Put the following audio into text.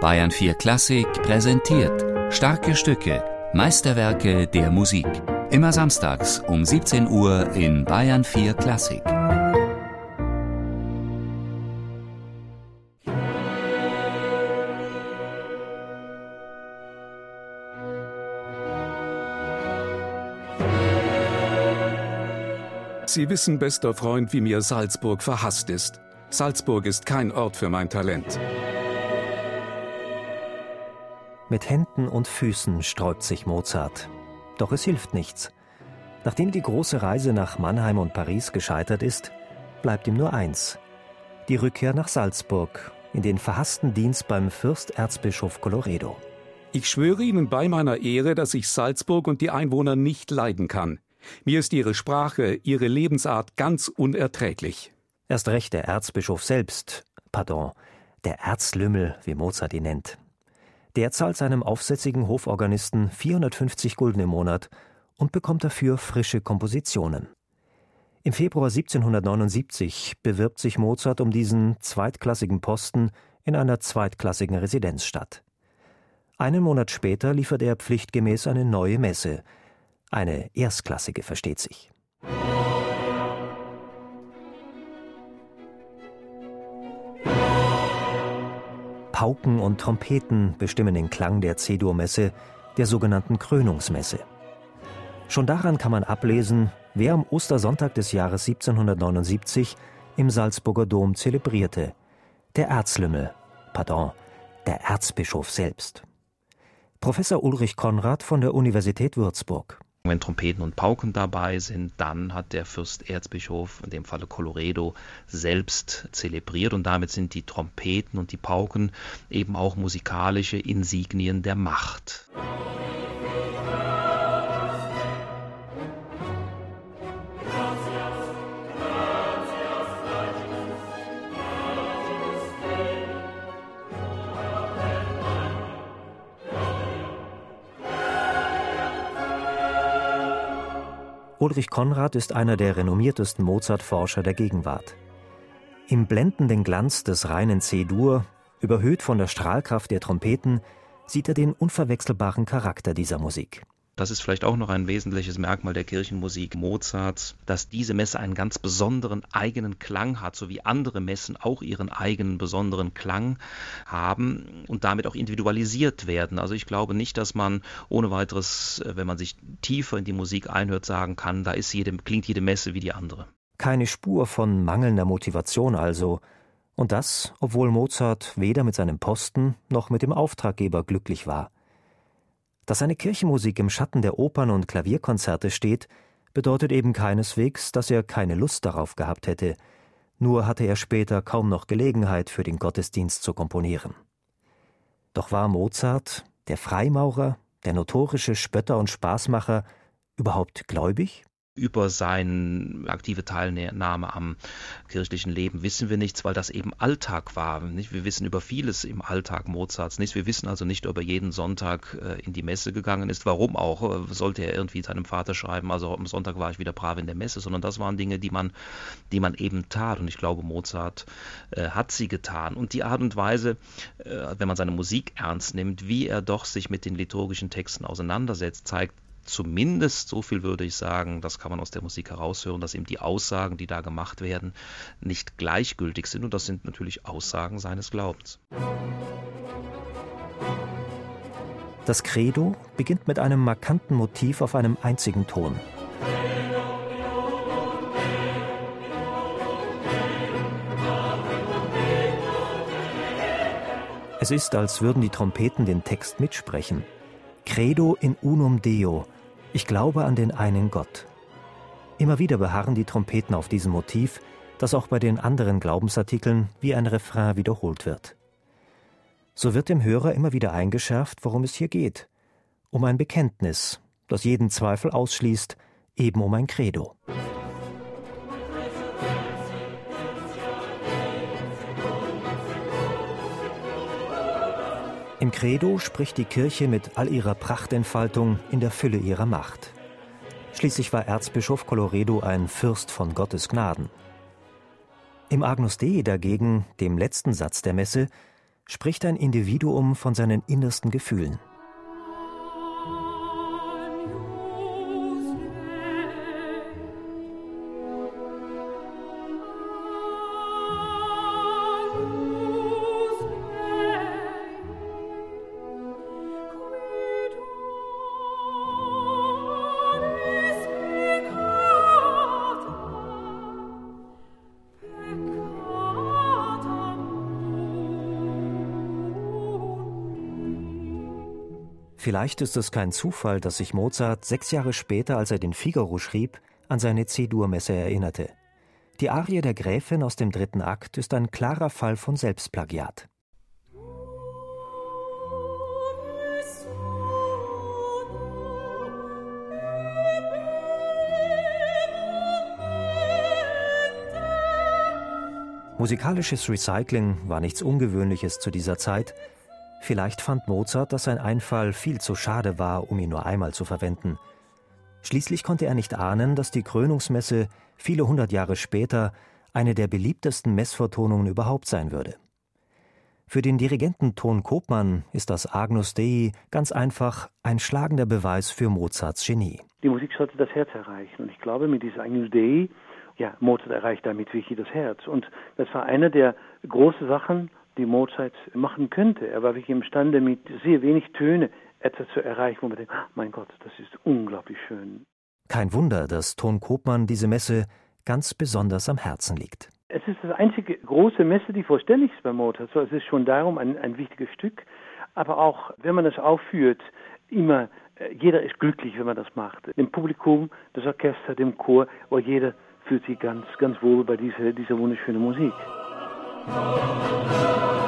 Bayern 4 Klassik präsentiert starke Stücke, Meisterwerke der Musik. Immer samstags um 17 Uhr in Bayern 4 Klassik. Sie wissen, bester Freund, wie mir Salzburg verhasst ist. Salzburg ist kein Ort für mein Talent. Mit Händen und Füßen sträubt sich Mozart. Doch es hilft nichts. Nachdem die große Reise nach Mannheim und Paris gescheitert ist, bleibt ihm nur eins: die Rückkehr nach Salzburg, in den verhassten Dienst beim Fürsterzbischof Colloredo. Ich schwöre Ihnen bei meiner Ehre, dass ich Salzburg und die Einwohner nicht leiden kann. Mir ist ihre Sprache, ihre Lebensart ganz unerträglich. Erst recht der Erzbischof selbst, pardon, der Erzlümmel, wie Mozart ihn nennt. Der zahlt seinem aufsätzigen Hoforganisten 450 Gulden im Monat und bekommt dafür frische Kompositionen. Im Februar 1779 bewirbt sich Mozart um diesen zweitklassigen Posten in einer zweitklassigen Residenzstadt. Einen Monat später liefert er pflichtgemäß eine neue Messe, eine erstklassige versteht sich. Pauken und Trompeten bestimmen den Klang der C-Dur-Messe, der sogenannten Krönungsmesse. Schon daran kann man ablesen, wer am Ostersonntag des Jahres 1779 im Salzburger Dom zelebrierte. Der Erzlümmel, pardon, der Erzbischof selbst. Professor Ulrich Konrad von der Universität Würzburg. Wenn Trompeten und Pauken dabei sind, dann hat der Fürsterzbischof, in dem Falle Colloredo, selbst zelebriert und damit sind die Trompeten und die Pauken eben auch musikalische Insignien der Macht. Ulrich Konrad ist einer der renommiertesten Mozart-Forscher der Gegenwart. Im blendenden Glanz des reinen C-Dur, überhöht von der Strahlkraft der Trompeten, sieht er den unverwechselbaren Charakter dieser Musik. Das ist vielleicht auch noch ein wesentliches Merkmal der Kirchenmusik Mozarts, dass diese Messe einen ganz besonderen eigenen Klang hat, so wie andere Messen auch ihren eigenen besonderen Klang haben und damit auch individualisiert werden. Also ich glaube nicht, dass man ohne weiteres, äh, wenn man sich tiefer in die Musik einhört, sagen kann, da ist jede, klingt jede Messe wie die andere. Keine Spur von mangelnder Motivation also. Und das, obwohl Mozart weder mit seinem Posten noch mit dem Auftraggeber glücklich war. Dass seine Kirchenmusik im Schatten der Opern und Klavierkonzerte steht, bedeutet eben keineswegs, dass er keine Lust darauf gehabt hätte, nur hatte er später kaum noch Gelegenheit für den Gottesdienst zu komponieren. Doch war Mozart, der Freimaurer, der notorische Spötter und Spaßmacher, überhaupt gläubig? Über seine aktive Teilnahme am kirchlichen Leben wissen wir nichts, weil das eben Alltag war. Nicht? Wir wissen über vieles im Alltag Mozarts nichts. Wir wissen also nicht, ob er jeden Sonntag äh, in die Messe gegangen ist. Warum auch? Äh, sollte er irgendwie seinem Vater schreiben, also am Sonntag war ich wieder brav in der Messe, sondern das waren Dinge, die man, die man eben tat. Und ich glaube, Mozart äh, hat sie getan. Und die Art und Weise, wenn man seine Musik ernst nimmt, wie er doch sich mit den liturgischen Texten auseinandersetzt, zeigt zumindest so viel würde ich sagen, das kann man aus der Musik heraushören, dass eben die Aussagen, die da gemacht werden, nicht gleichgültig sind. Und das sind natürlich Aussagen seines Glaubens. Das Credo beginnt mit einem markanten Motiv auf einem einzigen Ton. Es ist, als würden die Trompeten den Text mitsprechen. Credo in unum Deo, ich glaube an den einen Gott. Immer wieder beharren die Trompeten auf diesem Motiv, das auch bei den anderen Glaubensartikeln wie ein Refrain wiederholt wird. So wird dem Hörer immer wieder eingeschärft, worum es hier geht. Um ein Bekenntnis, das jeden Zweifel ausschließt, eben um ein Credo. Im Credo spricht die Kirche mit all ihrer Prachtentfaltung in der Fülle ihrer Macht. Schließlich war Erzbischof Colloredo ein Fürst von Gottes Gnaden. Im Agnus Dei dagegen, dem letzten Satz der Messe, spricht ein Individuum von seinen innersten Gefühlen. Vielleicht ist es kein Zufall, dass sich Mozart sechs Jahre später, als er den Figaro schrieb, an seine C-Dur-Messe erinnerte. Die Arie der Gräfin aus dem dritten Akt ist ein klarer Fall von Selbstplagiat. Musikalisches Recycling war nichts Ungewöhnliches zu dieser Zeit, Vielleicht fand Mozart, dass sein Einfall viel zu schade war, um ihn nur einmal zu verwenden. Schließlich konnte er nicht ahnen, dass die Krönungsmesse viele hundert Jahre später eine der beliebtesten Messvertonungen überhaupt sein würde. Für den Dirigenten Ton Kopmann ist das Agnus Dei ganz einfach ein schlagender Beweis für Mozarts Genie. Die Musik sollte das Herz erreichen. Und ich glaube, mit diesem Agnus Dei, ja, Mozart erreicht damit wirklich das Herz. Und das war eine der großen Sachen, die Mozart machen könnte. Er war wirklich imstande, mit sehr wenig Töne etwas zu erreichen, wo man denkt, ah, mein Gott, das ist unglaublich schön. Kein Wunder, dass Ton Kopmann diese Messe ganz besonders am Herzen liegt. Es ist das einzige große Messe, die vollständig ist bei Mozart. So, es ist schon darum ein, ein wichtiges Stück. Aber auch, wenn man es aufführt, immer, äh, jeder ist glücklich, wenn man das macht. Dem Publikum, das Orchester, dem Chor, aber jeder fühlt sich ganz, ganz wohl bei dieser, dieser wunderschönen Musik. Oh.